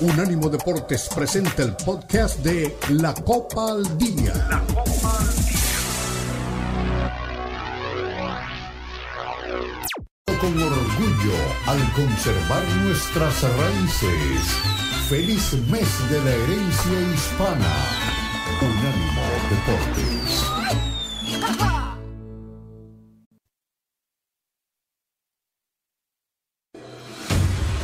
Unánimo Deportes presenta el podcast de La Copa al Día. La Copa al Día. Con orgullo al conservar nuestras raíces. Feliz mes de la herencia hispana. Unánimo Deportes.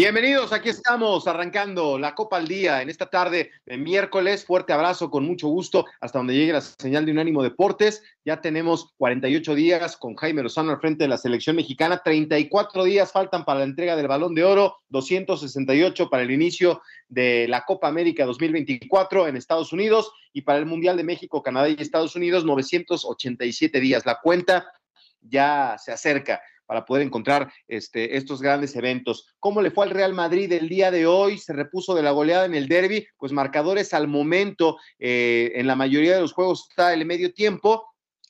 Bienvenidos, aquí estamos arrancando la Copa al Día en esta tarde de miércoles. Fuerte abrazo, con mucho gusto, hasta donde llegue la señal de Unánimo Deportes. Ya tenemos 48 días con Jaime Lozano al frente de la selección mexicana. 34 días faltan para la entrega del Balón de Oro, 268 para el inicio de la Copa América 2024 en Estados Unidos y para el Mundial de México, Canadá y Estados Unidos, 987 días. La cuenta ya se acerca para poder encontrar este, estos grandes eventos. ¿Cómo le fue al Real Madrid el día de hoy? Se repuso de la goleada en el derby, pues marcadores al momento, eh, en la mayoría de los juegos está el medio tiempo.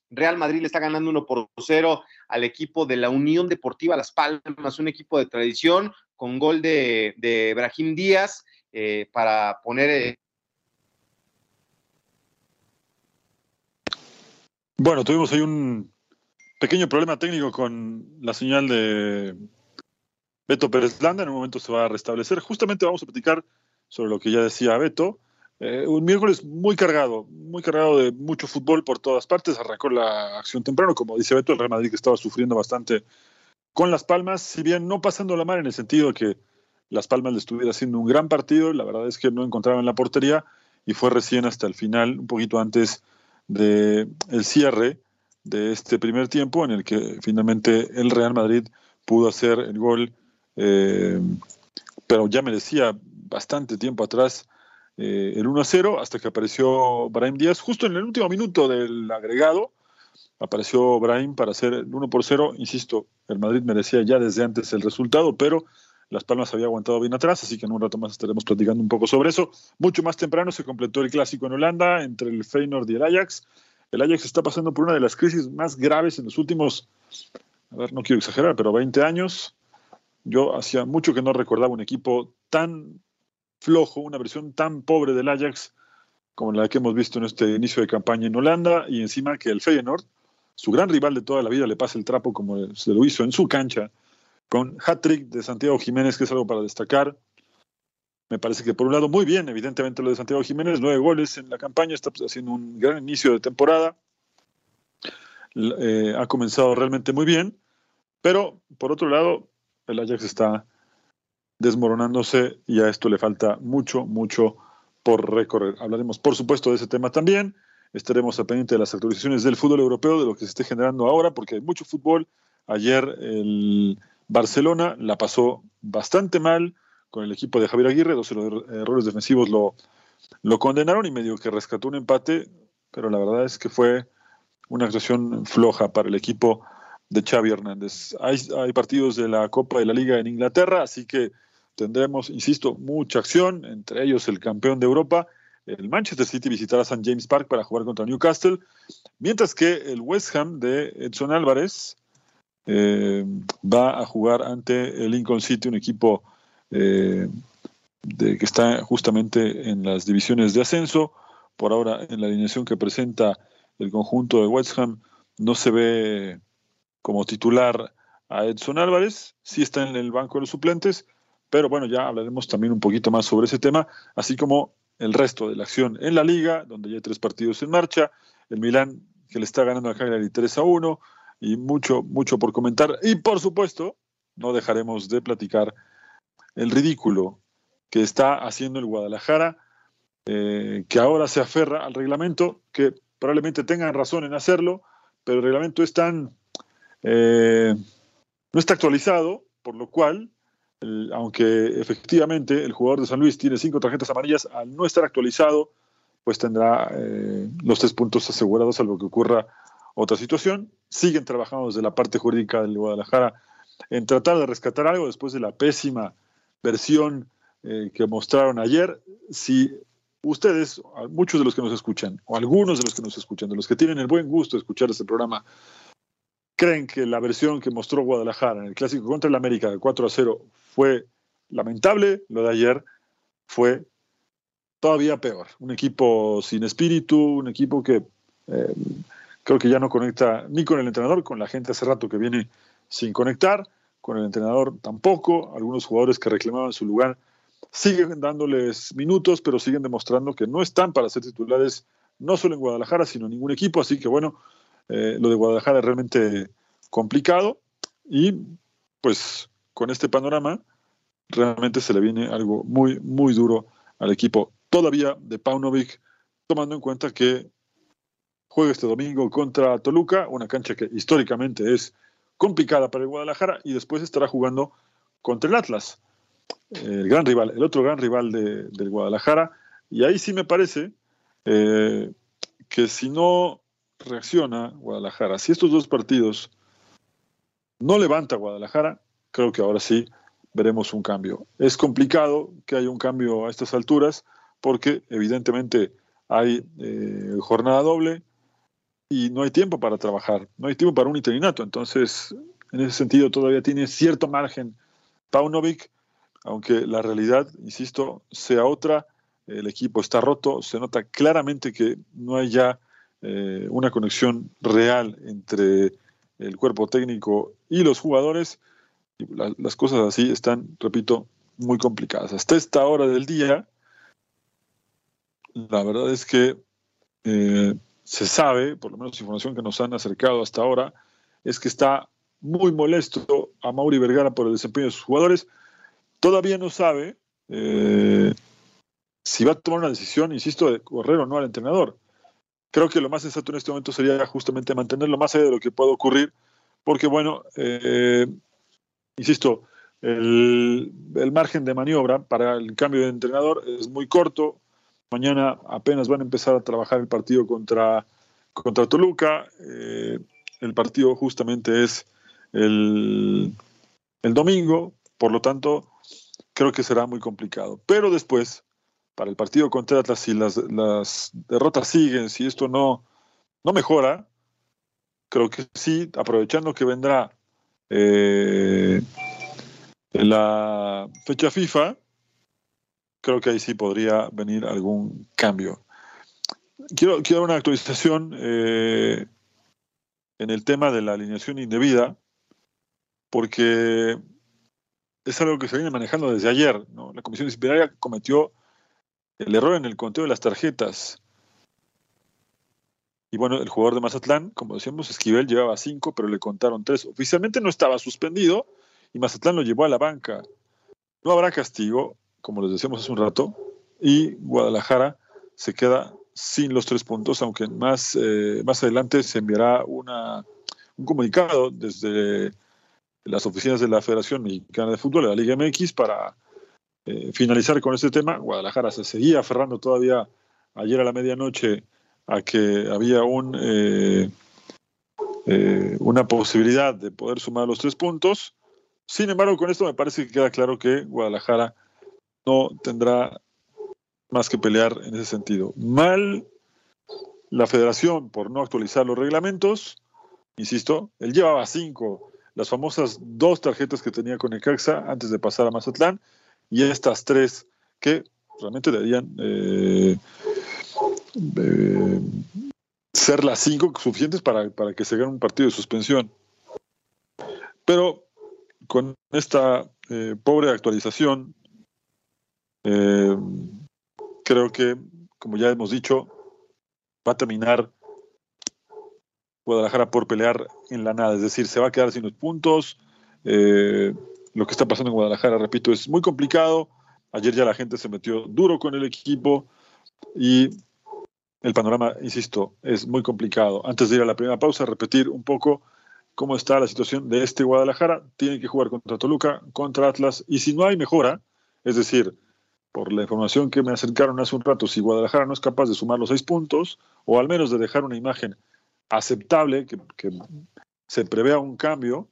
Real Madrid le está ganando 1 por 0 al equipo de la Unión Deportiva Las Palmas, un equipo de tradición, con gol de, de Brahim Díaz eh, para poner eh, Bueno, tuvimos ahí un pequeño problema técnico con la señal de Beto Pérez Landa. En un momento se va a restablecer. Justamente vamos a platicar sobre lo que ya decía Beto. Eh, un miércoles muy cargado, muy cargado de mucho fútbol por todas partes. Arrancó la acción temprano, como dice Beto, el Real Madrid que estaba sufriendo bastante con Las Palmas, si bien no pasando la mar en el sentido de que Las Palmas le estuviera haciendo un gran partido, la verdad es que no encontraban la portería y fue recién hasta el final, un poquito antes del el cierre, de este primer tiempo en el que finalmente el Real Madrid pudo hacer el gol, eh, pero ya merecía bastante tiempo atrás eh, el 1-0 hasta que apareció Brahim Díaz justo en el último minuto del agregado. Apareció Brahim para hacer el 1 por 0. Insisto, el Madrid merecía ya desde antes el resultado, pero Las Palmas había aguantado bien atrás, así que en un rato más estaremos platicando un poco sobre eso. Mucho más temprano se completó el clásico en Holanda entre el Feyenoord y el Ajax. El Ajax está pasando por una de las crisis más graves en los últimos, a ver, no quiero exagerar, pero 20 años. Yo hacía mucho que no recordaba un equipo tan flojo, una versión tan pobre del Ajax como la que hemos visto en este inicio de campaña en Holanda y encima que el Feyenoord, su gran rival de toda la vida, le pasa el trapo como se lo hizo en su cancha con hat-trick de Santiago Jiménez, que es algo para destacar. Me parece que por un lado muy bien, evidentemente lo de Santiago Jiménez, nueve goles en la campaña, está haciendo un gran inicio de temporada. Eh, ha comenzado realmente muy bien, pero por otro lado, el Ajax está desmoronándose y a esto le falta mucho, mucho por recorrer. Hablaremos, por supuesto, de ese tema también. Estaremos a pendiente de las actualizaciones del fútbol europeo, de lo que se esté generando ahora, porque hay mucho fútbol. Ayer el Barcelona la pasó bastante mal con el equipo de Javier Aguirre, dos errores defensivos lo, lo condenaron y medio que rescató un empate, pero la verdad es que fue una actuación floja para el equipo de Xavi Hernández. Hay, partidos de la Copa de la Liga en Inglaterra, así que tendremos, insisto, mucha acción, entre ellos el campeón de Europa. El Manchester City visitará St. James Park para jugar contra Newcastle, mientras que el West Ham de Edson Álvarez eh, va a jugar ante el Lincoln City, un equipo eh, de, que está justamente en las divisiones de ascenso. Por ahora, en la alineación que presenta el conjunto de West Ham, no se ve como titular a Edson Álvarez, sí está en el banco de los suplentes, pero bueno, ya hablaremos también un poquito más sobre ese tema, así como el resto de la acción en la liga, donde ya hay tres partidos en marcha, el Milán que le está ganando a Cagliari 3 a 1, y mucho, mucho por comentar. Y por supuesto, no dejaremos de platicar el ridículo que está haciendo el Guadalajara, eh, que ahora se aferra al reglamento, que probablemente tengan razón en hacerlo, pero el reglamento es tan, eh, no está actualizado, por lo cual, aunque efectivamente el jugador de San Luis tiene cinco tarjetas amarillas, al no estar actualizado, pues tendrá eh, los tres puntos asegurados, salvo que ocurra otra situación. Siguen trabajando desde la parte jurídica del Guadalajara en tratar de rescatar algo después de la pésima versión eh, que mostraron ayer. Si ustedes, muchos de los que nos escuchan, o algunos de los que nos escuchan, de los que tienen el buen gusto de escuchar este programa, creen que la versión que mostró Guadalajara en el clásico contra el América de 4 a 0 fue lamentable, lo de ayer fue todavía peor. Un equipo sin espíritu, un equipo que eh, creo que ya no conecta ni con el entrenador, con la gente hace rato que viene sin conectar, con el entrenador tampoco, algunos jugadores que reclamaban su lugar siguen dándoles minutos, pero siguen demostrando que no están para ser titulares no solo en Guadalajara, sino en ningún equipo, así que bueno, eh, lo de Guadalajara es realmente complicado y pues con este panorama realmente se le viene algo muy, muy duro al equipo todavía de Paunovic, tomando en cuenta que juega este domingo contra Toluca, una cancha que históricamente es complicada para el Guadalajara y después estará jugando contra el Atlas, el gran rival, el otro gran rival de, del Guadalajara. Y ahí sí me parece eh, que si no reacciona Guadalajara, si estos dos partidos no levanta Guadalajara, creo que ahora sí veremos un cambio. Es complicado que haya un cambio a estas alturas porque evidentemente hay eh, jornada doble, y no hay tiempo para trabajar, no hay tiempo para un interinato. Entonces, en ese sentido, todavía tiene cierto margen Paunovic, aunque la realidad, insisto, sea otra. El equipo está roto, se nota claramente que no hay ya eh, una conexión real entre el cuerpo técnico y los jugadores. Las cosas así están, repito, muy complicadas. Hasta esta hora del día, la verdad es que eh, se sabe, por lo menos información que nos han acercado hasta ahora, es que está muy molesto a Mauri Vergara por el desempeño de sus jugadores. Todavía no sabe eh, si va a tomar una decisión, insisto, de correr o no al entrenador. Creo que lo más sensato en este momento sería justamente mantenerlo más allá de lo que pueda ocurrir, porque bueno, eh, insisto, el, el, margen de maniobra para el cambio de entrenador es muy corto. Mañana apenas van a empezar a trabajar el partido contra, contra Toluca. Eh, el partido justamente es el, el domingo, por lo tanto, creo que será muy complicado. Pero después, para el partido contra Atlas, si las, las derrotas siguen, si esto no, no mejora, creo que sí, aprovechando que vendrá eh, la fecha FIFA, creo que ahí sí podría venir algún cambio. Quiero, quiero una actualización eh, en el tema de la alineación indebida, porque es algo que se viene manejando desde ayer. La Comisión Disciplinaria cometió el error en el conteo de las tarjetas. Y bueno, el jugador de Mazatlán, como decíamos, Esquivel llevaba cinco, pero le contaron tres. Oficialmente no estaba suspendido y Mazatlán lo llevó a la banca. No habrá castigo, como les decíamos hace un rato, y Guadalajara se queda sin los tres puntos, aunque más, eh, más adelante se enviará una, un comunicado desde las oficinas de la Federación Mexicana de Fútbol, de la Liga MX, para eh, finalizar con este tema. Guadalajara se seguía aferrando todavía ayer a la medianoche a que había un, eh, una posibilidad de poder sumar los tres puntos. Sin embargo, con esto me parece que queda claro que Guadalajara no tendrá más que pelear en ese sentido. Mal la federación por no actualizar los reglamentos, insisto, él llevaba cinco, las famosas dos tarjetas que tenía con Ecaxa antes de pasar a Mazatlán, y estas tres que realmente deberían eh, eh, ser las cinco suficientes para, para que se gane un partido de suspensión. Pero con esta eh, pobre actualización eh, creo que, como ya hemos dicho, va a terminar Guadalajara por pelear en la nada, es decir, se va a quedar sin los puntos. Eh, lo que está pasando en Guadalajara, repito, es muy complicado. Ayer ya la gente se metió duro con el equipo y el panorama, insisto, es muy complicado. Antes de ir a la primera pausa, repetir un poco cómo está la situación de este Guadalajara. Tiene que jugar contra Toluca, contra Atlas, y si no hay mejora, es decir, por la información que me acercaron hace un rato, si Guadalajara no es capaz de sumar los seis puntos, o al menos de dejar una imagen aceptable, que, se prevea un cambio,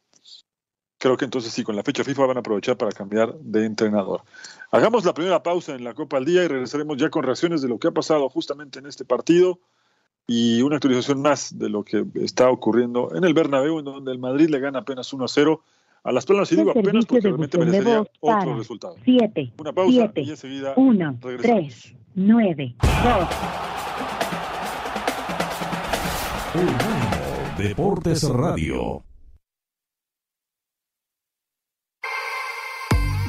creo que entonces sí, con la fecha FIFA van a aprovechar para cambiar de entrenador. Hagamos la primera pausa en la Copa al Día y regresaremos ya con reacciones de lo que ha pasado justamente en este partido y una actualización más de lo que está ocurriendo en el Bernabéu, en donde el Madrid le gana apenas 1 a 0 a las Palmas, y digo apenas porque realmente merecería otro resultado. Siete, una pausa siete, y enseguida 1, regresamos. 3, 9, 2. Unánimo Deportes Radio.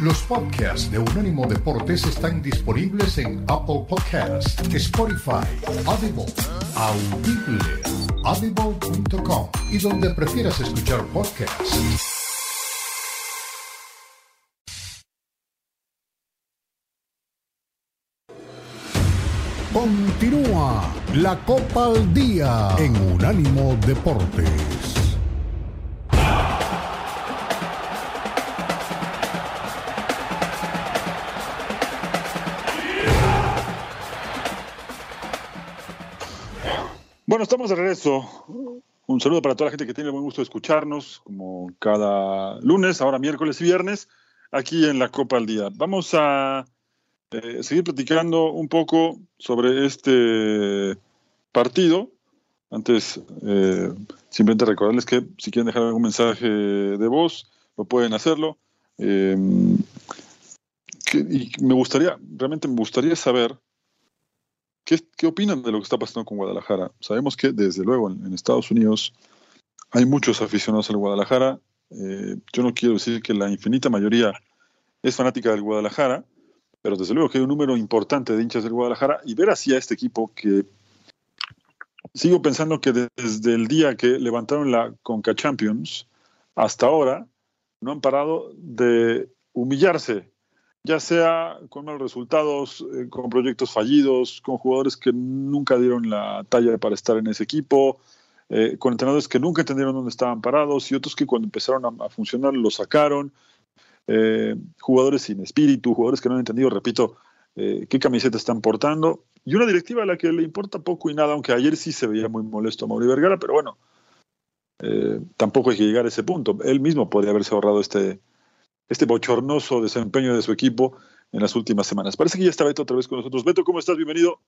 Los podcasts de Unánimo Deportes están disponibles en Apple Podcasts, Spotify, Audible, Audible, audible.com y donde prefieras escuchar podcasts. Continúa la Copa al Día en Unánimo Deportes. Bueno, estamos de regreso. Un saludo para toda la gente que tiene el buen gusto de escucharnos, como cada lunes, ahora miércoles y viernes, aquí en la Copa al Día. Vamos a eh, seguir platicando un poco sobre este partido. Antes, eh, simplemente recordarles que si quieren dejar algún mensaje de voz, lo pueden hacerlo. Que- y me gustaría, realmente me gustaría saber ¿Qué, qué opinan de lo que está pasando con Guadalajara? Sabemos que, desde luego, en, en Estados Unidos hay muchos aficionados al Guadalajara. Eh, yo no quiero decir que la infinita mayoría es fanática del Guadalajara, pero desde luego que hay un número importante de hinchas del Guadalajara y ver así a este equipo que sigo pensando que desde el día que levantaron la Conca Champions hasta ahora no han parado de humillarse ya sea con malos resultados, eh, con proyectos fallidos, con jugadores que nunca dieron la talla para estar en ese equipo, eh, con entrenadores que nunca entendieron dónde estaban parados y otros que cuando empezaron a, funcionar lo sacaron, eh, jugadores sin espíritu, jugadores que no han entendido, repito, eh, qué camiseta están portando, y una directiva a la que le importa poco y nada, aunque ayer sí se veía muy molesto a Mauri Vergara, pero bueno, eh, tampoco hay que llegar a ese punto. Él mismo podría haberse ahorrado este, este bochornoso desempeño de su equipo en las últimas semanas. Parece que ya está Beto otra vez con nosotros. Beto, ¿cómo estás? Bienvenido.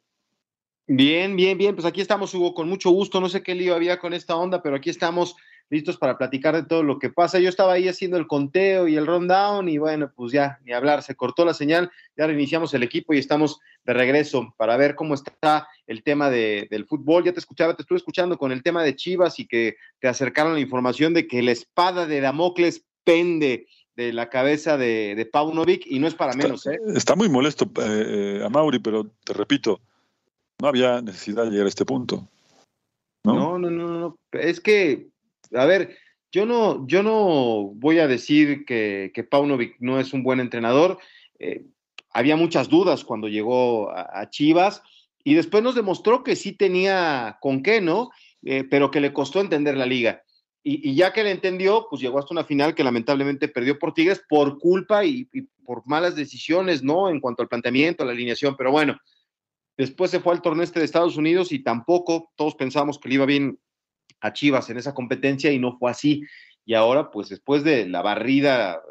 Bien, bien, bien. Pues aquí estamos, Hugo, con mucho gusto. No sé qué lío había con esta onda, pero aquí estamos listos para platicar de todo lo que pasa. Yo estaba ahí haciendo el conteo y el rundown y bueno, pues ya, ni hablar, se cortó la señal, ya reiniciamos el equipo y estamos de regreso para ver cómo está el tema de, del fútbol. Ya te escuchaba, te estuve escuchando con el tema de Chivas y que te acercaron la información de que la espada de Damocles pende de la cabeza de, de Paunovic y no es para menos, ¿eh? Está, está muy molesto eh, eh, a Mauri, pero te repito, no había necesidad de llegar a este punto. No, no, no, no, no. Es que, a ver, yo no, yo no voy a decir que, que Paunovic no es un buen entrenador. Eh, había muchas dudas cuando llegó a, Chivas y después nos demostró que sí tenía con qué, ¿no? Eh, pero que le costó entender la liga. Y, ya que le entendió, pues llegó hasta una final que lamentablemente perdió por Tigres por culpa y, y, por malas decisiones, ¿no? En cuanto al planteamiento, a la alineación, pero bueno, después se fue al torneo este de Estados Unidos y tampoco todos pensamos que le iba bien a Chivas en esa competencia y no fue así. Y ahora, pues después de la barrida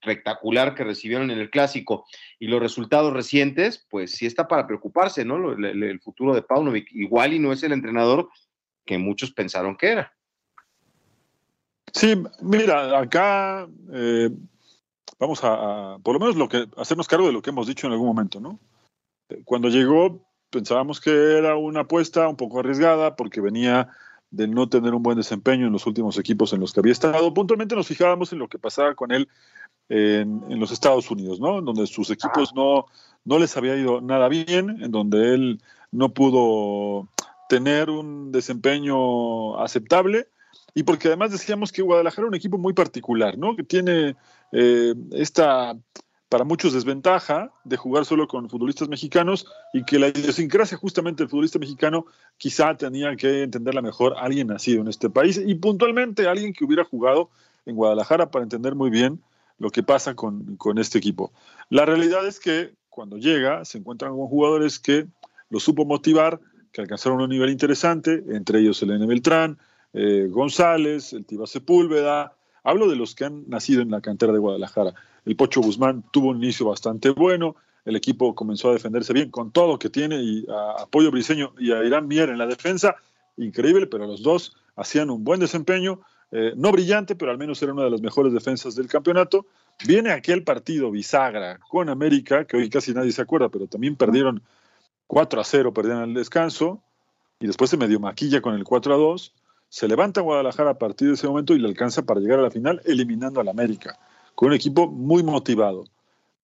espectacular que recibieron en el clásico y los resultados recientes, pues sí está para preocuparse, ¿no? El, futuro de Paunovic. Igual y no es el entrenador que muchos pensaron que era. Sí, mira, acá eh, vamos a, a, por lo menos lo que hacernos cargo de lo que hemos dicho en algún momento, ¿no? Cuando llegó pensábamos que era una apuesta un poco arriesgada porque venía de no tener un buen desempeño en los últimos equipos en los que había estado. Puntualmente nos fijábamos en lo que pasaba con él en, en los Estados Unidos, ¿no? En donde sus equipos no, no les había ido nada bien, en donde él no pudo tener un desempeño aceptable y porque además decíamos que Guadalajara era un equipo muy particular, ¿no? Que tiene eh, esta para muchos desventaja de jugar solo con futbolistas mexicanos y que la idiosincrasia justamente del futbolista mexicano quizá tenía que entenderla mejor alguien nacido en este país y puntualmente alguien que hubiera jugado en Guadalajara para entender muy bien lo que pasa con, con este equipo. La realidad es que cuando llega se encuentran con jugadores que lo supo motivar, que alcanzaron un nivel interesante, entre ellos el N. Beltrán, eh, González, el Tiba Sepúlveda. Hablo de los que han nacido en la cantera de Guadalajara. El Pocho Guzmán tuvo un inicio bastante bueno, el equipo comenzó a defenderse bien con todo lo que tiene y a Apoyo Briseño y a Irán Mier en la defensa, increíble, pero los dos hacían un buen desempeño, eh, no brillante, pero al menos era una de las mejores defensas del campeonato. Viene aquel partido bisagra con América, que hoy casi nadie se acuerda, pero también perdieron 4 a 0, perdieron el descanso, y después se medio maquilla con el 4 a 2 se levanta Guadalajara a partir de ese momento y le alcanza para llegar a la final eliminando al América, con un equipo muy motivado.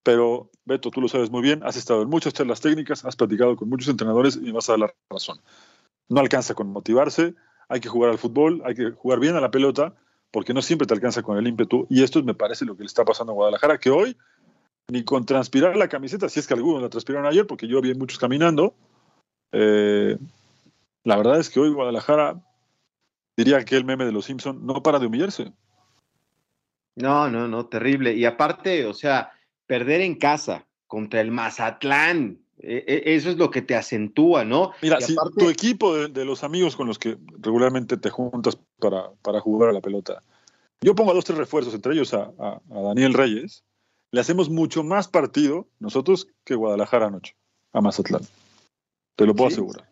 Pero, Beto, tú lo sabes muy bien, has estado en muchas charlas técnicas, has platicado con muchos entrenadores y me vas a dar la razón. No alcanza con motivarse, hay que jugar al fútbol, hay que jugar bien a la pelota, porque no siempre te alcanza con el ímpetu. Y esto me parece lo que le está pasando a Guadalajara, que hoy, ni con transpirar la camiseta, si es que algunos la transpiraron ayer, porque yo vi muchos caminando, eh, la verdad es que hoy Guadalajara diría que el meme de los Simpson, no para de humillarse. No, no, no, terrible. Y aparte, o sea, perder en casa contra el Mazatlán, e, e, eso es lo que te acentúa, ¿no? Mira, si tu equipo de, los amigos con los que regularmente te juntas para, para, jugar a la pelota, yo pongo a dos, tres refuerzos, entre ellos a, Daniel Reyes, le hacemos mucho más partido nosotros que Guadalajara anoche, a Mazatlán. Te lo puedo asegurar.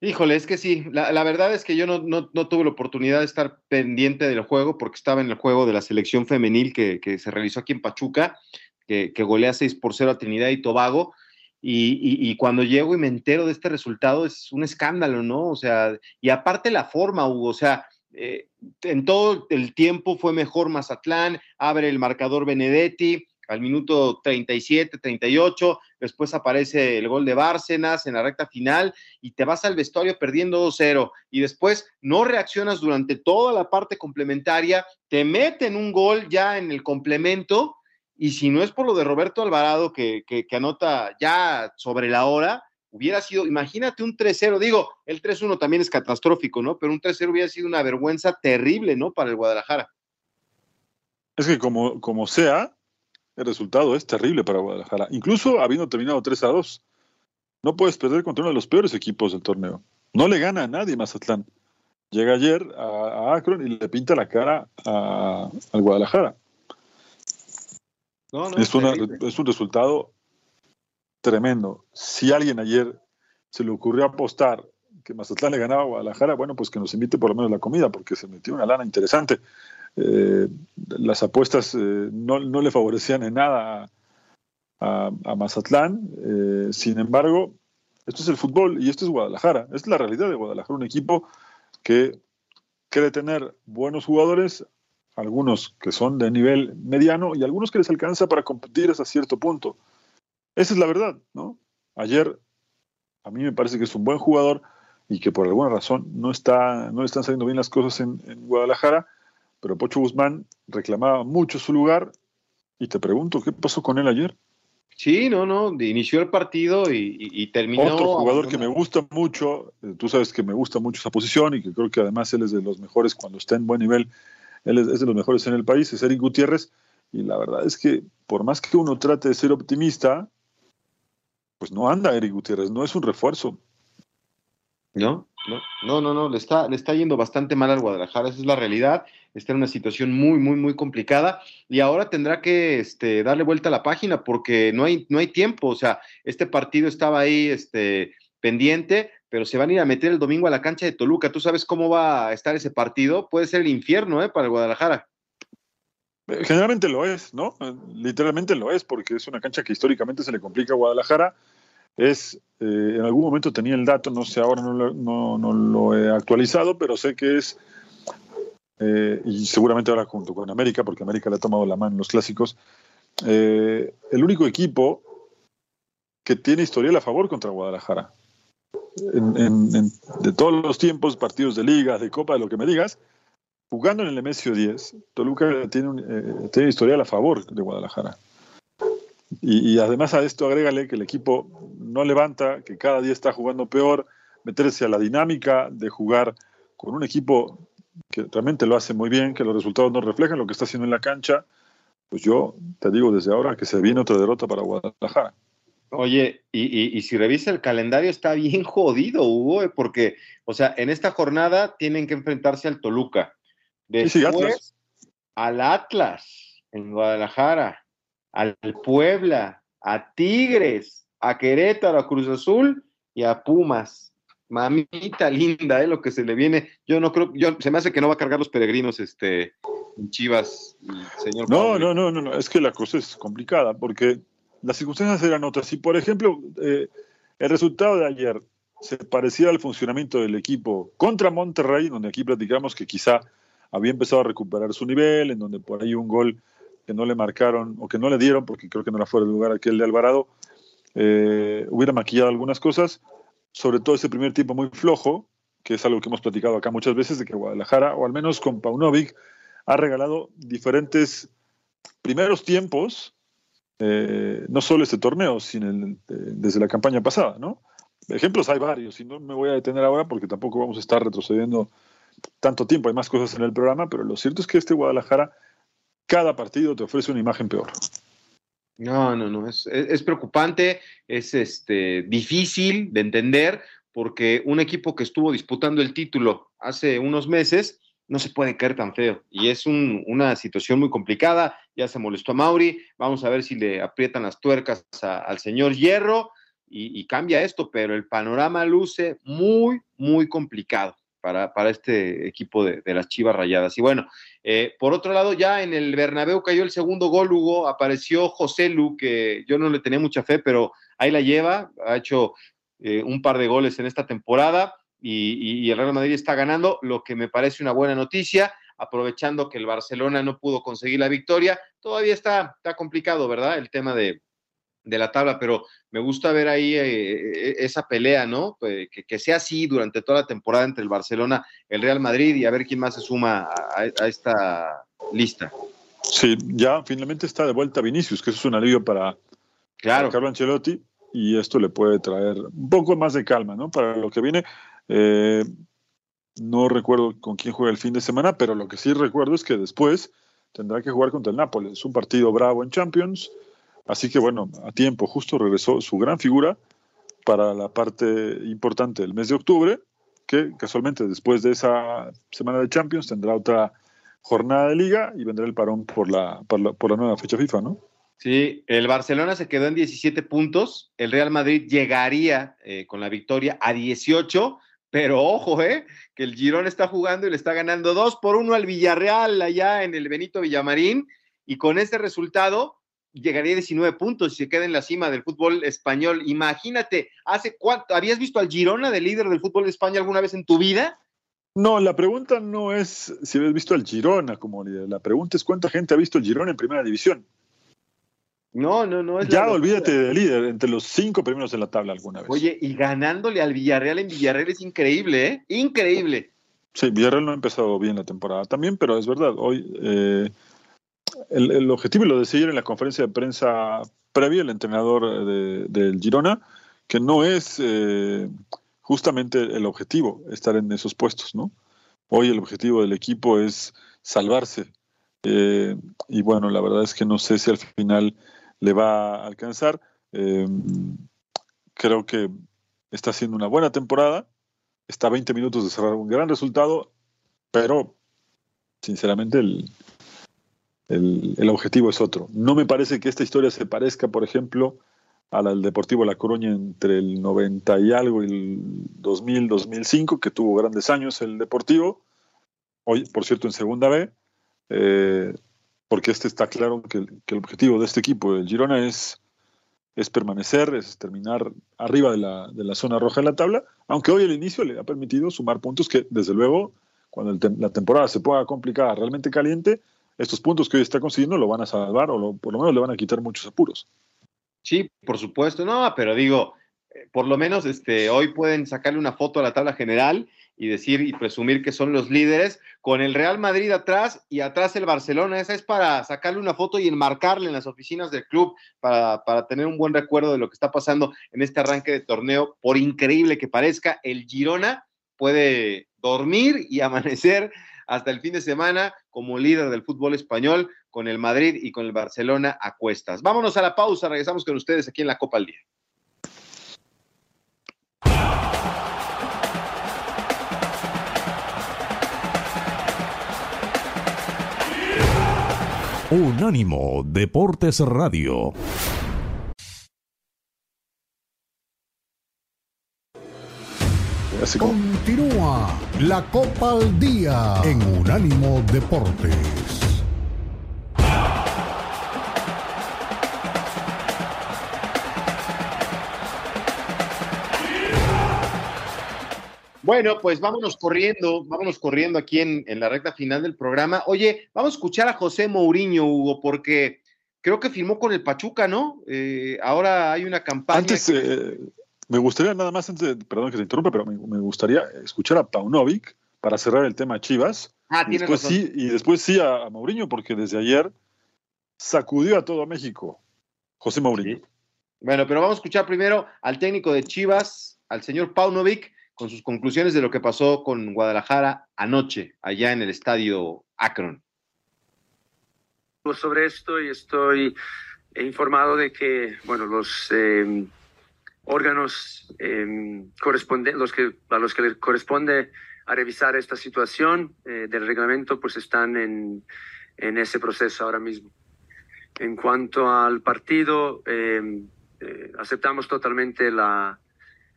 Híjole, es que sí, la, verdad es que yo no, tuve la oportunidad de estar pendiente del juego porque estaba en el juego de la selección femenil que, se realizó aquí en Pachuca, que, que, golea 6 por 0 a Trinidad y Tobago. Y, cuando llego y me entero de este resultado es un escándalo, ¿no? O sea, y aparte la forma, Hugo, o sea, eh, en todo el tiempo fue mejor Mazatlán, abre el marcador Benedetti, al minuto 37, 38, después aparece el gol de Bárcenas en la recta final y te vas al vestuario perdiendo 2-0 y después no reaccionas durante toda la parte complementaria, te meten un gol ya en el complemento y si no es por lo de Roberto Alvarado que, que, anota ya sobre la hora, hubiera sido, imagínate un 3-0, digo, el 3-1 también es catastrófico, ¿no? Pero un 3-0 hubiera sido una vergüenza terrible, ¿no? Para el Guadalajara. Es que como, como sea, el resultado es terrible para Guadalajara. Incluso habiendo terminado 3 a 2, no puedes perder contra uno de los peores equipos del torneo. No le gana a nadie Mazatlán. Llega ayer a, Akron y le pinta la cara al Guadalajara. es, es un resultado tremendo. Si alguien ayer se le ocurrió apostar que Mazatlán le ganaba a Guadalajara, bueno, pues que nos invite por lo menos la comida, porque se metió una lana interesante. Eh, las apuestas eh, no, le favorecían en nada a, Mazatlán. Eh, sin embargo, esto es el fútbol y esto es Guadalajara. Esta es la realidad de Guadalajara, un equipo que quiere tener buenos jugadores, algunos que son de nivel mediano y algunos que les alcanza para competir hasta cierto punto. Esa es la verdad, ¿no? Ayer a mí me parece que es un buen jugador y que por alguna razón no, está, no le están saliendo bien las cosas en Guadalajara pero Pocho Guzmán reclamaba mucho su lugar y te pregunto, ¿qué pasó con él ayer? Sí, no, no, inició el partido y, terminó. Otro jugador que me gusta mucho, eh, tú sabes que me gusta mucho esa posición y que creo que además él es de los mejores cuando está en buen nivel, él es, de los mejores en el país, es Eric Gutiérrez. Y la verdad es que por más que uno trate de ser optimista, pues no anda Eric Gutiérrez, no es un refuerzo. No, no, no, no, no, le está, le está yendo bastante mal al Guadalajara, esa es la realidad está en una situación muy, muy, muy complicada y ahora tendrá que este, darle vuelta a la página porque no hay, no hay tiempo, o sea, este partido estaba ahí este, pendiente, pero se van a ir a meter el domingo a la cancha de Toluca. ¿Tú sabes cómo va a estar ese partido? Puede ser el infierno ¿eh? para el Guadalajara. Eh, generalmente lo es, ¿no? Literalmente lo es, porque es una cancha que históricamente se le complica a Guadalajara. Es, eh, en algún momento tenía el dato, no sé, ahora no no, no lo he actualizado, pero sé que es eh, y seguramente ahora junto con América, porque América le ha tomado la mano en los clásicos, eh, el único equipo que tiene historial a favor contra Guadalajara. de todos los tiempos, partidos de liga, de copa, de lo que me digas, jugando en el Nemesio 10, Toluca tiene, un, eh, tiene historial a favor de Guadalajara. Y, además a esto agrégale que el equipo no levanta, que cada día está jugando peor, meterse a la dinámica de jugar con un equipo que realmente lo hace muy bien, que los resultados no reflejan lo que está haciendo en la cancha, pues yo te digo desde ahora que se viene otra derrota para Guadalajara. Oye, y, si revisa el calendario está bien jodido, Hugo, porque, o sea, en esta jornada tienen que enfrentarse al Toluca. Después, al Atlas en Guadalajara, al Puebla, a Tigres, a Querétaro, a Cruz Azul y a Pumas. Mamita linda, ¿eh? Lo que se le viene. Yo no creo, yo, se me hace que no va a cargar los peregrinos, este, Chivas, señor. No, no, no, no, no, es que la cosa es complicada, porque las circunstancias eran otras. Si, por ejemplo, eh, el resultado de ayer se parecía al funcionamiento del equipo contra Monterrey, donde aquí platicamos que quizá había empezado a recuperar su nivel, en donde por ahí un gol que no le marcaron o que no le dieron, porque creo que no era fuera de lugar aquel de Alvarado, eh, hubiera maquillado algunas cosas, sobre todo ese primer tiempo muy flojo, que es algo que hemos platicado acá muchas veces, de que Guadalajara, o al menos con Paunovic, ha regalado diferentes primeros tiempos eh, no solo este torneo, sino eh, desde la campaña pasada, ¿no? Ejemplos hay varios, y no me voy a detener ahora porque tampoco vamos a estar retrocediendo tanto tiempo, hay más cosas en el programa, pero lo cierto es que este Guadalajara, cada partido te ofrece una imagen peor. No, no, no, es, preocupante, es este, difícil de entender, porque un equipo que estuvo disputando el título hace unos meses, no se puede caer tan feo. Y es una situación muy complicada. Ya se molestó a Mauri. Vamos a ver si le aprietan las tuercas al señor Hierro y, cambia esto, pero el panorama luce muy, muy complicado. Para, este equipo de, las Chivas Rayadas. Y bueno, eh, por otro lado, ya en el Bernabéu cayó el segundo gol, Hugo, apareció José Lu, que yo no le tenía mucha fe, pero ahí la lleva, ha hecho eh, un par de goles en esta temporada y, el Real Madrid está ganando, lo que me parece una buena noticia, aprovechando que el Barcelona no pudo conseguir la victoria. Todavía está, está complicado, ¿verdad? El tema de, la tabla, pero me gusta ver ahí eh, eh, esa pelea, ¿no? Pues, que, sea así durante toda la temporada entre el Barcelona, el Real Madrid y a ver quién más se suma a, esta lista. Sí, ya finalmente está de vuelta Vinicius, que eso es un alivio para, claro. Carlo Ancelotti y esto le puede traer un poco más de calma, ¿no? Para lo que viene. Eh, no recuerdo con quién juega el fin de semana, pero lo que sí recuerdo es que después tendrá que jugar contra el Nápoles. Es un partido bravo en Champions. Así que bueno, a tiempo justo regresó su gran figura para la parte importante del mes de octubre, que casualmente después de esa semana de Champions tendrá otra jornada de liga y vendrá el parón por la, por la, nueva fecha FIFA, ¿no? Sí, el Barcelona se quedó en 17 puntos, el Real Madrid llegaría eh, con la victoria a 18 pero ojo, ¿eh? Que el Girón está jugando y le está ganando 2 por 1 al Villarreal allá en el Benito Villamarín. Y con este resultado llegaría a 19 puntos y se queda en la cima del fútbol español. Imagínate, ¿hace cuánto? ¿Habías visto al Girona de líder del fútbol de España alguna vez en tu vida? No, la pregunta no es si habías visto al Girona como líder. La pregunta es cuánta gente ha visto al Girona en primera división. No, no, no. Es ya olvídate de líder, entre los cinco primeros de la tabla alguna vez. Oye, y ganándole al Villarreal en Villarreal es increíble, ¿eh? Increíble. Sí, Villarreal no ha empezado bien la temporada también, pero es verdad, hoy eh, el, objetivo, y lo decía ayer en la conferencia de prensa previa, el entrenador del Girona, que no es eh, justamente el objetivo estar en esos puestos, ¿no? Hoy el objetivo del equipo es salvarse. Eh, y bueno, la verdad es que no sé si al final le va a alcanzar. Em, creo que está haciendo una buena temporada, está a 20 minutos de cerrar un gran resultado, pero sinceramente el, el, objetivo es otro. No me parece que esta historia se parezca, por ejemplo, a la del Deportivo La Coruña entre el 90 y algo y el 2000-2005, que tuvo grandes años el Deportivo, hoy, por cierto, en Segunda B. Eh, porque este está claro que, el objetivo de este equipo, el Girona, es, es permanecer, es terminar arriba de la, de la, zona roja de la tabla, aunque hoy el inicio le ha permitido sumar puntos que, desde luego, cuando la temporada se pueda complicar realmente caliente, estos puntos que hoy está consiguiendo lo van a salvar o por lo menos le van a quitar muchos apuros. Sí, por supuesto, no, pero digo, eh, por lo menos este, hoy pueden sacarle una foto a la tabla general y decir y presumir que son los líderes, con el Real Madrid atrás y atrás el Barcelona. Esa es para sacarle una foto y enmarcarle en las oficinas del club para, para tener un buen recuerdo de lo que está pasando en este arranque de torneo. Por increíble que parezca, el Girona puede dormir y amanecer hasta el fin de semana como líder del fútbol español con el Madrid y con el Barcelona a cuestas. Vámonos a la pausa, regresamos con ustedes aquí en la Copa al Día. Unánimo Deportes Radio. Continúa la Copa al Día en Unánimo Deportes. Bueno, pues vámonos corriendo, vámonos corriendo aquí en, la recta final del programa. Oye, vamos a escuchar a José Mourinho, Hugo, porque creo que firmó con el Pachuca, ¿no? Eh, ahora hay una campaña. Antes, eh, me gustaría nada más, antes perdón que te interrumpa, pero me, gustaría escuchar a Paunovic para cerrar el tema Chivas. Ah, y después sí, y después sí a, Mourinho, porque desde ayer sacudió a todo México. José Mourinho. Bueno, pero vamos a escuchar primero al técnico de Chivas, al señor Paunovic con sus conclusiones de lo que pasó con Guadalajara anoche, allá en el estadio Akron. Sobre esto y estoy informado de que, bueno, los em, órganos eh, los que, a los que les corresponde a revisar esta situación eh, del reglamento, pues están en, en, ese proceso ahora mismo. En cuanto al partido, em, eh, aceptamos totalmente la,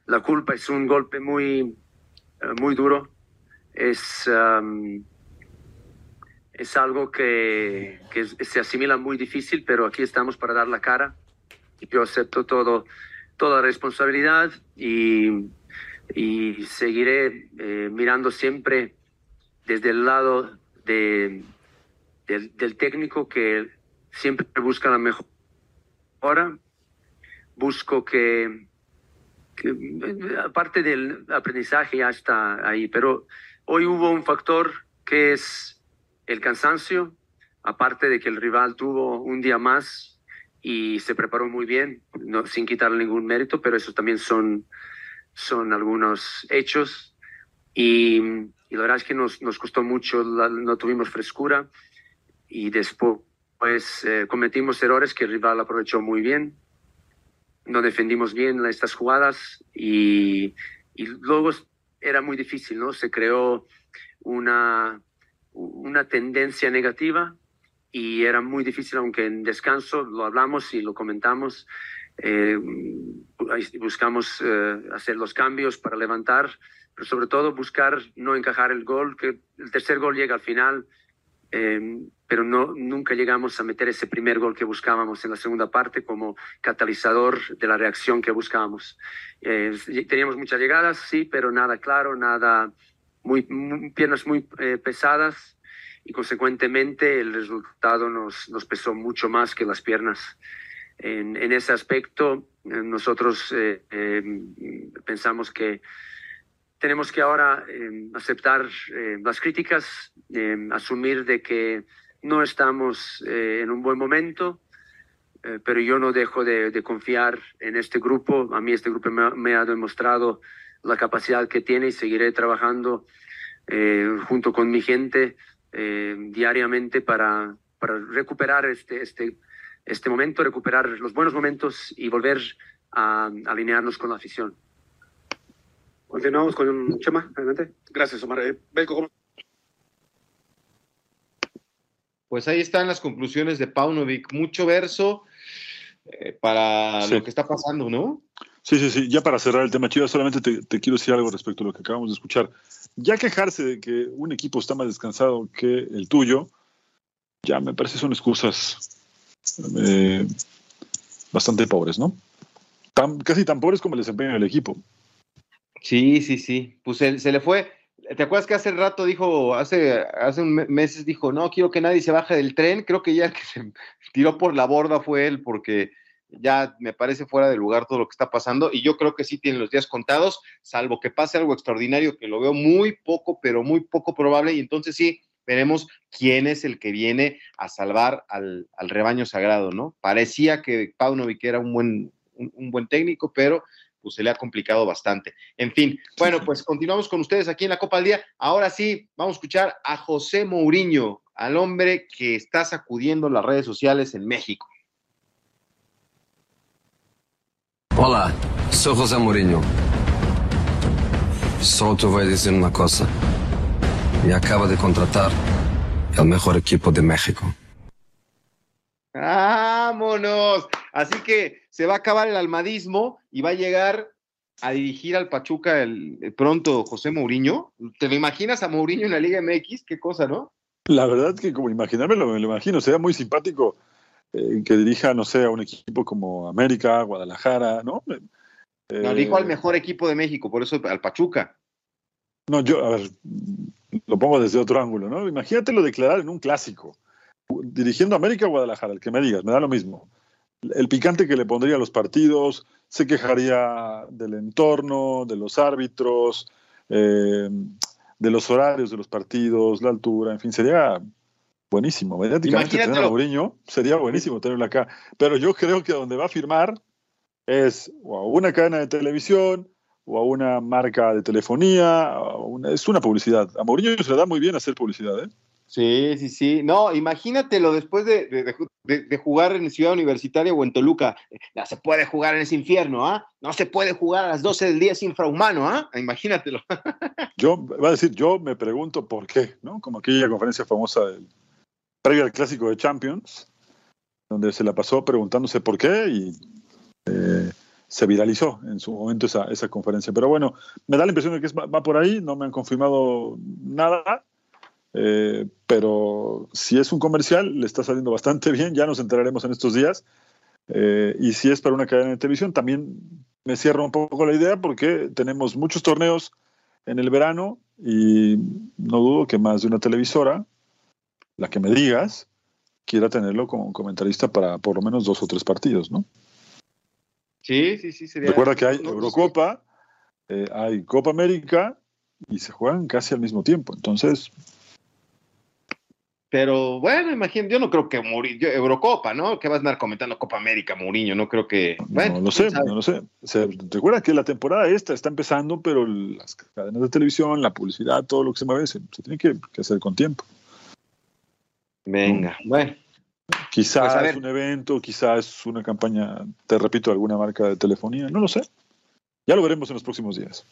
la culpa es un golpe muy, eh, muy duro. Es, es algo que, que, se asimila muy difícil, pero aquí estamos para dar la cara. Y yo acepto todo, toda responsabilidad y, y seguiré eh, mirando siempre desde el lado de, del, técnico que siempre busca la mejor hora. Busco que aparte del aprendizaje ya está ahí, pero hoy hubo un factor que es el cansancio, aparte de que el rival tuvo un día más y se preparó muy bien, no, sin quitarle ningún mérito, pero eso también son, son algunos hechos. Y, la verdad es que nos, nos costó mucho, no tuvimos frescura y después pues, cometimos errores que el rival aprovechó muy bien no defendimos bien estas jugadas y, luego era muy difícil, ¿no? Se creó una, una tendencia negativa y era muy difícil, aunque en descanso lo hablamos y lo comentamos, eh, buscamos eh, hacer los cambios para levantar, pero sobre todo buscar no encajar el gol, que el tercer gol llega al final, eh, pero no, nunca llegamos a meter ese primer gol que buscábamos en la segunda parte como catalizador de la reacción que buscábamos. Eh, teníamos muchas llegadas, sí, pero nada claro, nada, muy, piernas muy eh, pesadas y consecuentemente el resultado nos, nos, pesó mucho más que las piernas. En, en ese aspecto, eh, nosotros pensamos que tenemos que ahora aceptar las críticas, asumir de que no estamos eh, en un buen momento, eh, pero yo no dejo de, confiar en este grupo. A mí este grupo me, ha demostrado la capacidad que tiene y seguiré trabajando eh, junto con mi gente diariamente para, para recuperar este, este, este momento, recuperar los buenos momentos y volver a, alinearnos con la afición. Continuamos con Chema, adelante. Gracias, Omar. Belko, pues ahí están las conclusiones de Paunovic. Mucho verso eh, para lo que está pasando, ¿no? Sí, sí, sí. Ya para cerrar el tema Chivas, solamente te, quiero decir algo respecto a lo que acabamos de escuchar. Ya quejarse de que un equipo está más descansado que el tuyo, ya me parece son excusas eh, bastante pobres, ¿no? casi tan pobres como el desempeño del equipo. Sí, sí, sí. Pues se le fue ¿Te acuerdas que hace rato dijo, hace, hace un meses dijo, no quiero que nadie se baje del tren? Creo que ya el que se tiró por la borda fue él, porque ya me parece fuera de lugar todo lo que está pasando y yo creo que sí tienen los días contados, salvo que pase algo extraordinario que lo veo muy poco, pero muy poco probable y entonces sí, veremos quién es el que viene a salvar al, rebaño sagrado, ¿no? Parecía que Paunovic era un buen, un, buen técnico, pero pues se le ha complicado bastante. En fin, bueno, pues continuamos con ustedes aquí en la Copa del Día. Ahora sí, vamos a escuchar a José Mourinho, al hombre que está sacudiendo las redes sociales en México. Hola, soy José Mourinho. Solo te voy a decir una cosa. Me acaba de contratar el mejor equipo de México. ¡Vámonos! Así que se va a acabar el almadismo y va a llegar a dirigir al Pachuca el, pronto José Mourinho. ¿Te lo imaginas a Mourinho en la Liga MX? Qué cosa, ¿no? La verdad que como imaginármelo, me lo imagino. Sería muy simpático eh, que dirija, no sé, a un equipo como América, Guadalajara, ¿no? Eh, no, dijo al mejor equipo de México, por eso al Pachuca. No, yo, a ver, lo pongo desde otro ángulo, ¿no? Imagínatelo declarar en un clásico, dirigiendo a América o Guadalajara, el que me digas, me da lo mismo. El picante que le pondría a los partidos, se quejaría del entorno, de los árbitros, eh, de los horarios de los partidos, la altura, en fin, sería buenísimo. Mediáticamente tener a Mourinho sería buenísimo tenerlo acá. Pero yo creo que donde va a firmar es o a una cadena de televisión o a una marca de telefonía, es una publicidad. A Mourinho se le da muy bien hacer publicidad, ¿eh? Sí, sí, sí. No, imagínatelo después de, jugar en Ciudad Universitaria o en Toluca. No se puede jugar en ese infierno, ¿ah? No se puede jugar a las 12 del día, es infrahumano, ¿ah? Imagínatelo. yo, va a decir, yo me pregunto por qué, ¿no? Como aquella conferencia famosa del, previo al clásico de Champions, donde se la pasó preguntándose por qué y eh, se viralizó en su momento esa, esa, conferencia. Pero bueno, me da la impresión de que va por ahí, no me han confirmado nada, eh, pero si es un comercial, le está saliendo bastante bien, ya nos enteraremos en estos días. Eh, y si es para una cadena de televisión, también me cierra un poco la idea porque tenemos muchos torneos en el verano y no dudo que más de una televisora, la que me digas, quiera tenerlo como comentarista para por lo menos dos o tres partidos, ¿no? Sí, sí, sí. Sería... Recuerda que hay Eurocopa, eh, hay Copa América y se juegan casi al mismo tiempo. Entonces. Pero bueno, imagínate, yo no creo que Mourinho, Eurocopa, ¿no? Que vas a andar comentando Copa América, Mourinho, no creo que. Bueno, no lo sé, no lo sé. recuerda que la temporada esta está empezando, pero las cadenas de televisión, la publicidad, todo lo que se mueve, se, tiene que, hacer con tiempo. Venga, bueno. Quizás pues, es un evento, quizás es una campaña, te repito, alguna marca de telefonía, no lo sé. Ya lo veremos en los próximos días.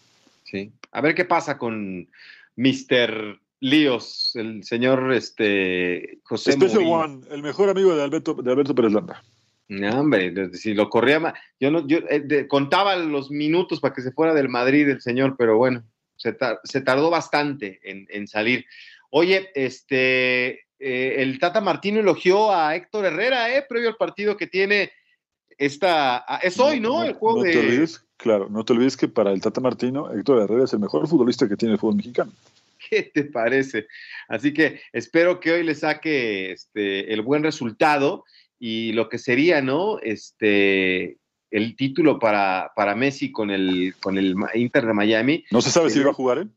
Sí. A ver qué pasa con Mr. Líos, el señor este, José Special One, el mejor amigo de Alberto, de Alberto Pérez Landa. No, hombre, si lo corría más. Yo no, yo eh, contaba los minutos para que se fuera del Madrid el señor, pero bueno, se, tardó bastante en, salir. Oye, este, eh, el Tata Martino elogió a Héctor Herrera, ¿eh? Previo al partido que tiene esta. Ah, es hoy, ¿no? el juego de. Te olvides, claro, no te olvides que para el Tata Martino, Héctor Herrera es el mejor futbolista que tiene el fútbol mexicano. ¿Qué te parece? Así que espero que hoy le saque este, el buen resultado y lo que sería, ¿no? Este, el título para, para Messi con el, con el Inter de Miami. No se sabe si va a jugar, ¿eh?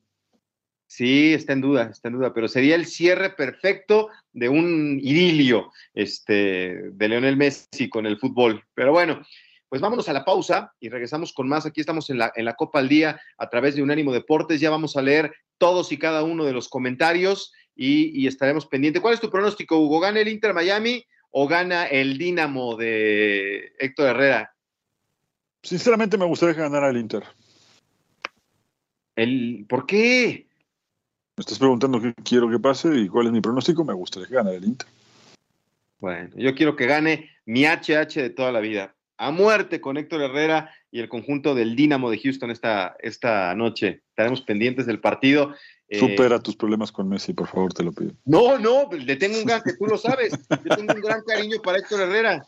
Sí, está en duda, está en duda, pero sería el cierre perfecto de un idilio este, de Leonel Messi con el fútbol. Pero bueno, pues vámonos a la pausa y regresamos con más. Aquí estamos en la, en la Copa al Día a través de Unánimo Deportes. Ya vamos a leer todos y cada uno de los comentarios y, estaremos pendientes. ¿Cuál es tu pronóstico, Hugo? ¿Gana el Inter Miami o gana el Dinamo de Héctor Herrera? Sinceramente me gustaría que ganara el Inter. El, ¿Por qué? Me estás preguntando qué quiero que pase y cuál es mi pronóstico. Me gustaría que gane el Inter. Bueno, yo quiero que gane mi HH de toda la vida. A muerte con Héctor Herrera y el conjunto del Dinamo de Houston esta, esta noche. Estaremos pendientes del partido. Eh, Supera tus problemas con Messi, por favor, te lo pido. No, no, le tengo un gran, que tú lo sabes, yo tengo un gran cariño para Héctor Herrera.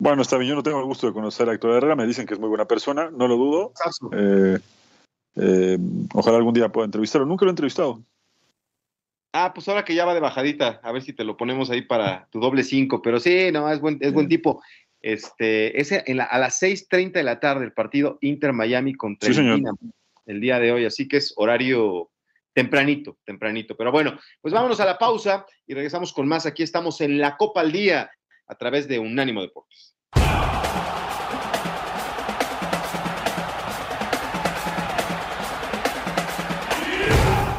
Bueno, está bien, yo no tengo el gusto de conocer a Héctor Herrera, me dicen que es muy buena persona, no lo dudo. Eh, eh, ojalá algún día pueda entrevistarlo. Nunca lo he entrevistado. Ah, pues ahora que ya va de bajadita, a ver si te lo ponemos ahí para tu doble cinco. Pero sí, no, es buen, es buen tipo. Este, ese a las 6:30 de la tarde el partido Inter Miami contra el el día de hoy, así que es horario tempranito, tempranito. Pero bueno, pues vámonos a la pausa y regresamos con más. Aquí estamos en la Copa al Día a través de Unánimo Deportes.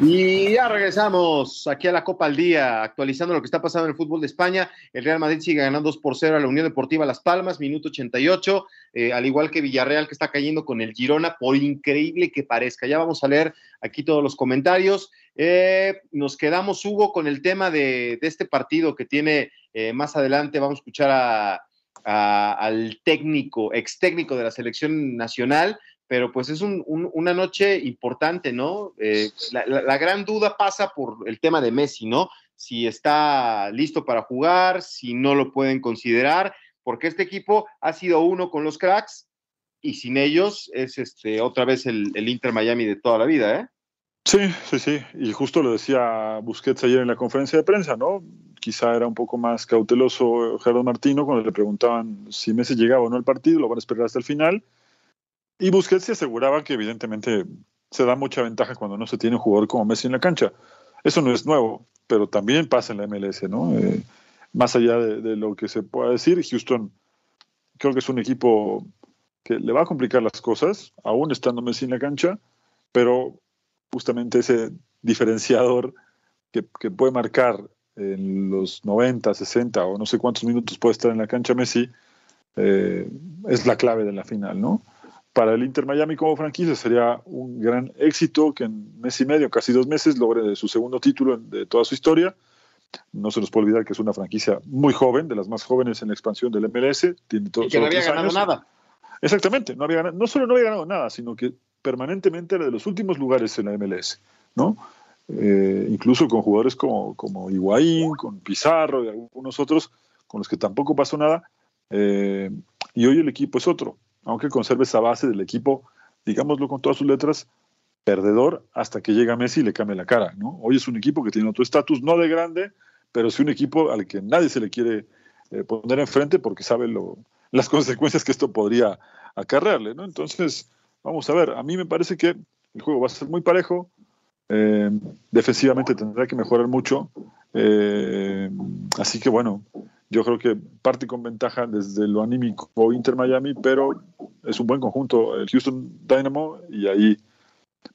Y ya regresamos aquí a la Copa al Día, actualizando lo que está pasando en el fútbol de España. El Real Madrid sigue ganando 2 por 0 a la Unión Deportiva Las Palmas, minuto 88, eh, al igual que Villarreal que está cayendo con el Girona, por increíble que parezca. Ya vamos a leer aquí todos los comentarios. Eh, nos quedamos, Hugo, con el tema de, este partido que tiene eh, más adelante. Vamos a escuchar al técnico, ex técnico de la selección nacional, pero pues es una noche importante, ¿no? Eh, la, gran duda pasa por el tema de Messi, ¿no? Si está listo para jugar, si no lo pueden considerar, porque este equipo ha sido uno con los cracks y sin ellos es este otra vez el, Inter Miami de toda la vida, ¿eh? Sí, sí, sí. Y justo lo decía Busquets ayer en la conferencia de prensa, ¿no? Quizá era un poco más cauteloso Gerardo Martino cuando le preguntaban si Messi llegaba o no al partido, lo van a esperar hasta el final y Busquets se aseguraba que evidentemente se da mucha ventaja cuando no se tiene un jugador como Messi en la cancha. Eso no es nuevo, pero también pasa en la MLS, ¿no? Eh, más allá de, lo que se pueda decir, Houston creo que es un equipo que le va a complicar las cosas, aún estando Messi en la cancha, pero justamente ese diferenciador que, puede marcar en los 90, 60 o no sé cuántos minutos puede estar en la cancha Messi, eh, es la clave de la final, ¿no? Para el Inter Miami como franquicia sería un gran éxito que en mes y medio, casi dos meses, logre su segundo título de toda su historia. No se nos puede olvidar que es una franquicia muy joven, de las más jóvenes en la expansión del MLS. Tiene y que no había ganado nada. Exactamente, no, había no solo no había ganado nada, sino que permanentemente era de los últimos lugares en la MLS, ¿no? Eh, incluso con jugadores como, como Higuaín, con Pizarro y algunos otros con los que tampoco pasó nada. Eh, y hoy el equipo es otro aunque conserve esa base del equipo, digámoslo con todas sus letras, perdedor hasta que llega Messi y le cambie la cara. ¿no? Hoy es un equipo que tiene otro estatus, no de grande, pero sí un equipo al que nadie se le quiere eh, poner enfrente porque sabe lo, las consecuencias que esto podría acarrearle. ¿no? Entonces, vamos a ver, a mí me parece que el juego va a ser muy parejo, eh, defensivamente tendrá que mejorar mucho, eh, así que bueno, yo creo que parte con ventaja desde lo anímico Inter Miami, pero es un buen conjunto el Houston Dynamo y ahí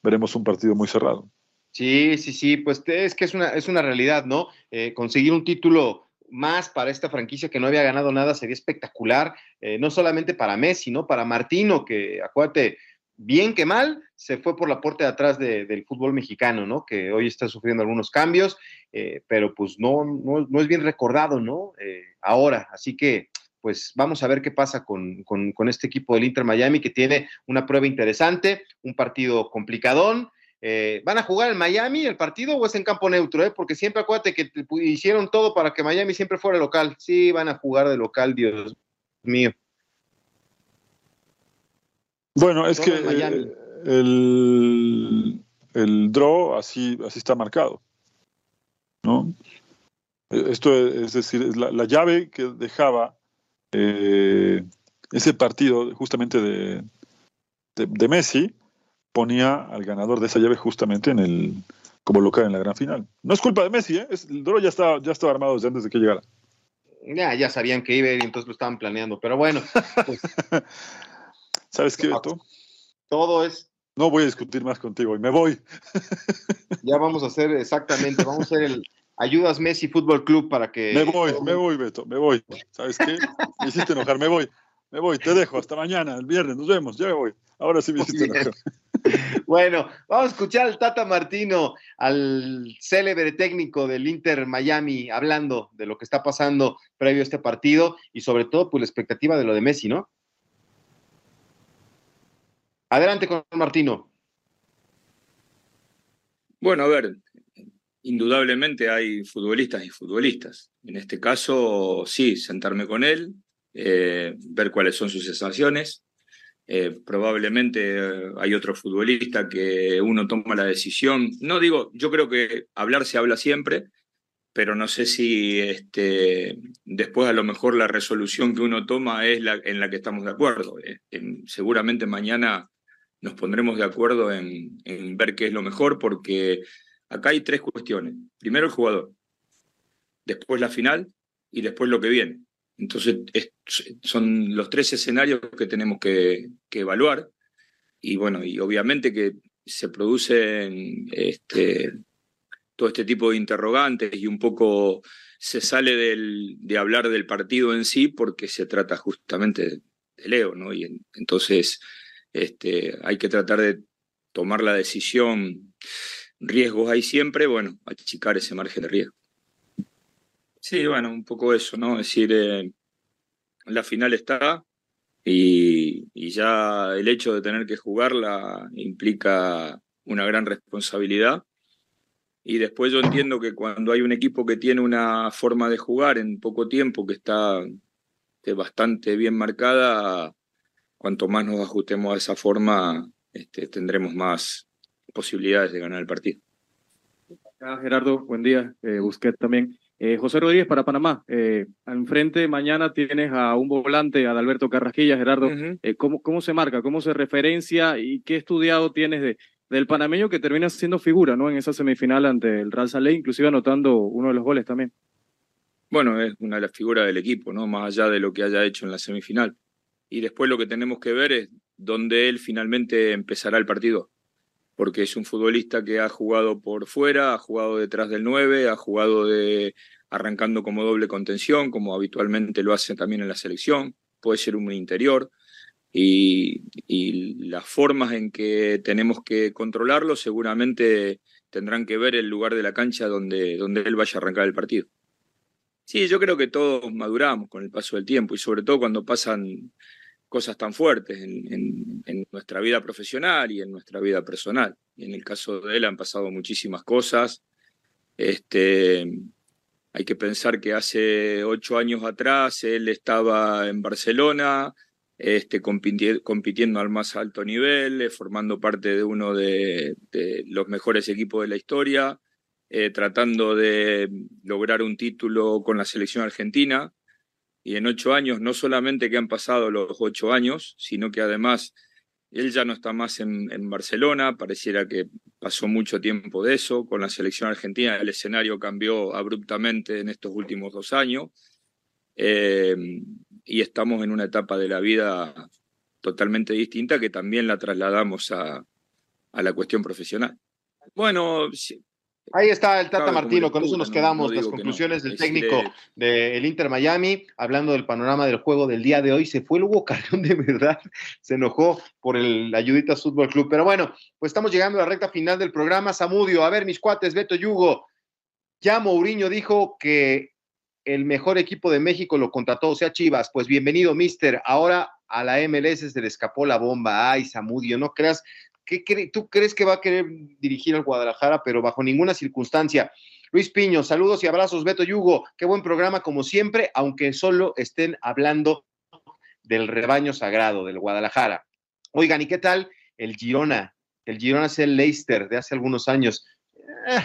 veremos un partido muy cerrado. Sí, sí, sí, pues es que es una, es una realidad, ¿no? Eh, conseguir un título más para esta franquicia que no había ganado nada sería espectacular, eh, no solamente para Messi, ¿no? Para Martino, que acuérdate, bien que mal, se fue por la puerta de atrás del fútbol mexicano, ¿no? Que hoy está sufriendo algunos cambios, eh, pero pues no, no, es bien recordado, ¿no? Eh, ahora, así que pues vamos a ver qué pasa con, este equipo del Inter Miami que tiene una prueba interesante, un partido complicadón. Eh, ¿Van a jugar en Miami el partido o es en campo neutro? Porque siempre acuérdate que hicieron todo para que Miami siempre fuera local. Sí, van a jugar de local, Dios mío. Bueno, es que el, el, draw así, así está marcado. ¿no? Esto es, decir, la, llave que dejaba eh, ese partido justamente de, de, Messi ponía al ganador de esa llave justamente en el como local en la gran final. No es culpa de Messi, ¿eh? el draw ya estaba, ya estaba armado desde antes de que llegara. Ya, ya sabían que iba y entonces lo estaban planeando, pero bueno. Pues, ¿Sabes qué, Beto? Todo es. No voy a discutir más contigo y me voy. Ya vamos a hacer exactamente, vamos a hacer el Ayudas Messi Fútbol Club para que. Me voy, me voy, Beto, me voy. ¿Sabes qué? Me hiciste enojar, me voy. Me voy, te dejo, hasta mañana, el viernes, nos vemos, ya me voy. Ahora sí me hiciste enojar. Bueno, vamos a escuchar al Tata Martino, al célebre técnico del Inter Miami, hablando de lo que está pasando previo a este partido y sobre todo, pues la expectativa de lo de Messi, ¿no? Adelante con Martino. Bueno, a ver, indudablemente hay futbolistas y futbolistas. En este caso, sí, sentarme con él, eh, ver cuáles son sus sensaciones. Eh, probablemente eh, hay otro futbolista que uno toma la decisión. No digo, yo creo que hablar se habla siempre, pero no sé si este, después a lo mejor la resolución que uno toma es la en la que estamos de acuerdo. seguramente mañana nos pondremos de acuerdo en, ver qué es lo mejor, porque acá hay tres cuestiones. Primero el jugador, después la final y después lo que viene. Entonces, son los tres escenarios que tenemos que, evaluar. Y bueno, y obviamente que se producen este, todo este tipo de interrogantes y un poco se sale de hablar del partido en sí porque se trata justamente de Leo, ¿no? Y entonces este, hay que tratar de tomar la decisión. Riesgos hay siempre, bueno, achicar ese margen de riesgo. Sí, bueno, un poco eso, ¿no? Es decir, eh, la final está y, ya el hecho de tener que jugarla implica una gran responsabilidad. Y después yo entiendo que cuando hay un equipo que tiene una forma de jugar en poco tiempo que está bastante bien marcada, cuanto más nos ajustemos a esa forma, este, tendremos más posibilidades de ganar el partido. Gerardo, buen día. Eh, Busquet también. Eh, José Rodríguez para Panamá. Eh, enfrente mañana tienes a un volante, a Alberto Carrasquilla, Gerardo. Eh, ¿cómo, ¿Cómo se marca? ¿Cómo se referencia? ¿Y qué estudiado tienes de, del panameño que termina siendo figura ¿no? en esa semifinal ante el Real Salé, inclusive anotando uno de los goles también? Bueno, es una de las figuras del equipo, ¿no? más allá de lo que haya hecho en la semifinal. Y después lo que tenemos que ver es dónde él finalmente empezará el partido. Porque es un futbolista que ha jugado por fuera, ha jugado detrás del 9, ha jugado de arrancando como doble contención, como habitualmente lo hace también en la selección, puede ser un interior, y, las formas en que tenemos que controlarlo seguramente tendrán que ver el lugar de la cancha donde, donde él vaya a arrancar el partido. Sí, yo creo que todos maduramos con el paso del tiempo y sobre todo cuando pasan cosas tan fuertes en, nuestra vida profesional y en nuestra vida personal. Y en el caso de él han pasado muchísimas cosas. Este, hay que pensar que hace ocho años atrás él estaba en Barcelona, este, compitiendo al más alto nivel, eh, formando parte de uno de, los mejores equipos de la historia, eh, tratando de lograr un título con la selección argentina. Y en ocho años, no solamente que han pasado los ocho años, sino que además él ya no está más en, Barcelona, pareciera que pasó mucho tiempo de eso, con la selección argentina el escenario cambió abruptamente en estos últimos dos años, eh, y estamos en una etapa de la vida totalmente distinta que también la trasladamos a, a la cuestión profesional. Bueno, Ahí está el Tata Martino, con eso nos quedamos, las conclusiones del técnico del Inter Miami, hablando del panorama del juego del día de hoy. Se fue el Hugo Carrión, de verdad, se enojó por el Ayuditas Fútbol Club. Pero bueno, pues estamos llegando a la recta final del programa. Samudio, a ver, mis cuates, Beto Yugo. Ya Mourinho dijo que el mejor equipo de México lo contrató, o sea, Chivas. Pues bienvenido, mister. Ahora a la MLS se le escapó la bomba. Ay, Samudio, no creas tú crees que va a querer dirigir al Guadalajara, pero bajo ninguna circunstancia? Luis Piño, saludos y abrazos, Beto Yugo, qué buen programa como siempre, aunque solo estén hablando del rebaño sagrado del Guadalajara. Oigan, ¿y qué tal el Girona? El Girona es el Leicester de hace algunos años. Eh,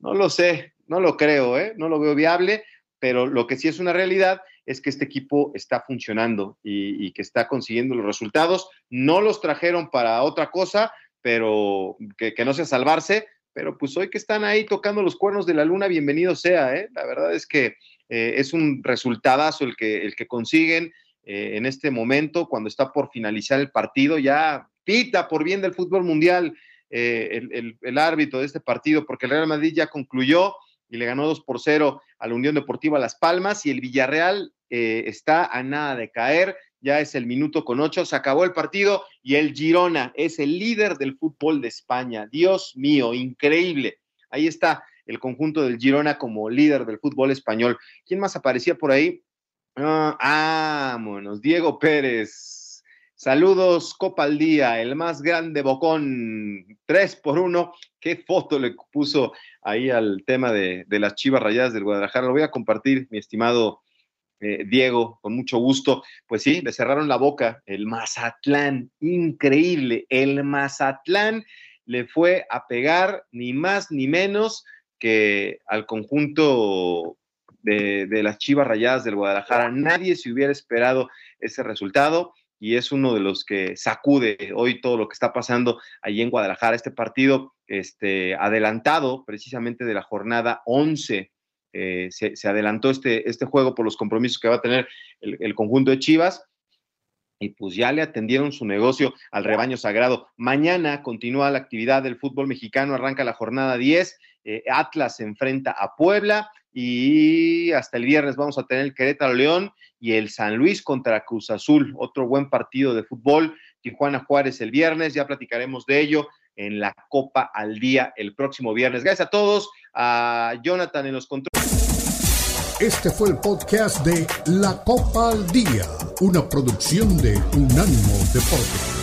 no lo sé, no lo creo, ¿eh? no lo veo viable, pero lo que sí es una realidad es que este equipo está funcionando y, que está consiguiendo los resultados. No los trajeron para otra cosa, pero que, no sea salvarse, pero pues hoy que están ahí tocando los cuernos de la luna, bienvenido sea, ¿eh? La verdad es que eh, es un resultadazo el que, el que consiguen eh, en este momento, cuando está por finalizar el partido, ya pita por bien del fútbol mundial el, el árbitro de este partido, porque el Real Madrid ya concluyó y le ganó 2 por 0 a la Unión Deportiva Las Palmas y el Villarreal eh, está a nada de caer, ya es el minuto con 8, se acabó el partido y el Girona es el líder del fútbol de España. Dios mío, increíble. Ahí está el conjunto del Girona como líder del fútbol español. ¿Quién más aparecía por ahí? Ah, vámonos, Diego Pérez. Saludos, Copa al Día, el más grande bocón, 3 por 1. ¿Qué foto le puso ahí al tema de, las chivas rayadas del Guadalajara? Lo voy a compartir, mi estimado eh, Diego, con mucho gusto. Pues sí, le cerraron la boca el Mazatlán, increíble. El Mazatlán le fue a pegar ni más ni menos que al conjunto de, de las chivas rayadas del Guadalajara. Nadie se hubiera esperado ese resultado y es uno de los que sacude hoy todo lo que está pasando allí en Guadalajara. Este partido este, adelantado precisamente de la jornada 11. Eh, se, adelantó este, este juego por los compromisos que va a tener el, conjunto de Chivas y pues ya le atendieron su negocio al rebaño sagrado. Mañana continúa la actividad del fútbol mexicano, arranca la jornada 10, eh, Atlas se enfrenta a Puebla y hasta el viernes vamos a tener el Querétaro León y el San Luis contra Cruz Azul, otro buen partido de fútbol. Tijuana Juárez el viernes, ya platicaremos de ello en la Copa al Día el próximo viernes. Gracias a todos, a Jonathan en los controles. Este fue el podcast de La Copa al Día, una producción de Unánimo Deportes.